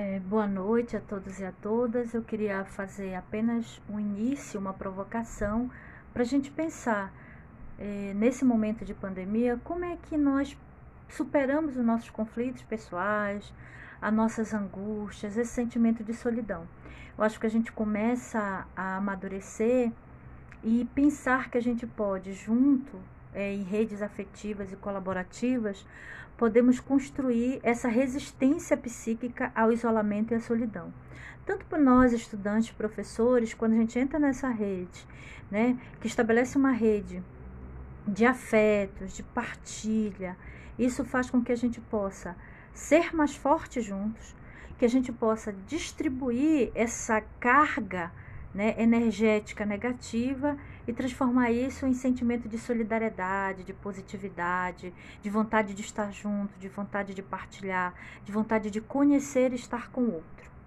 É, boa noite a todos e a todas. Eu queria fazer apenas um início, uma provocação, para a gente pensar é, nesse momento de pandemia como é que nós superamos os nossos conflitos pessoais, as nossas angústias, esse sentimento de solidão. Eu acho que a gente começa a amadurecer e pensar que a gente pode, junto é, em redes afetivas e colaborativas, podemos construir essa resistência psíquica ao isolamento e à solidão. Tanto para nós, estudantes, professores, quando a gente entra nessa rede, né, que estabelece uma rede de afetos, de partilha, isso faz com que a gente possa ser mais forte juntos, que a gente possa distribuir essa carga né, energética negativa e transformar isso em sentimento de solidariedade, de positividade, de vontade de estar junto, de vontade de partilhar, de vontade de conhecer e estar com o outro.